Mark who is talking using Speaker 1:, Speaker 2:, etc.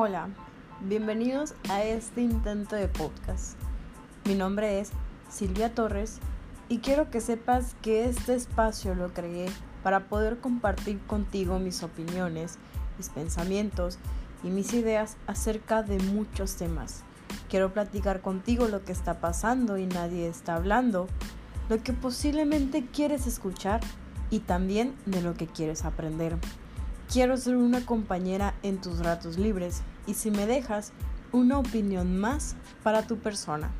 Speaker 1: Hola, bienvenidos a este intento de podcast. Mi nombre es Silvia Torres y quiero que sepas que este espacio lo creé para poder compartir contigo mis opiniones, mis pensamientos y mis ideas acerca de muchos temas. Quiero platicar contigo lo que está pasando y nadie está hablando, lo que posiblemente quieres escuchar y también de lo que quieres aprender. Quiero ser una compañera en tus ratos libres y si me dejas, una opinión más para tu persona.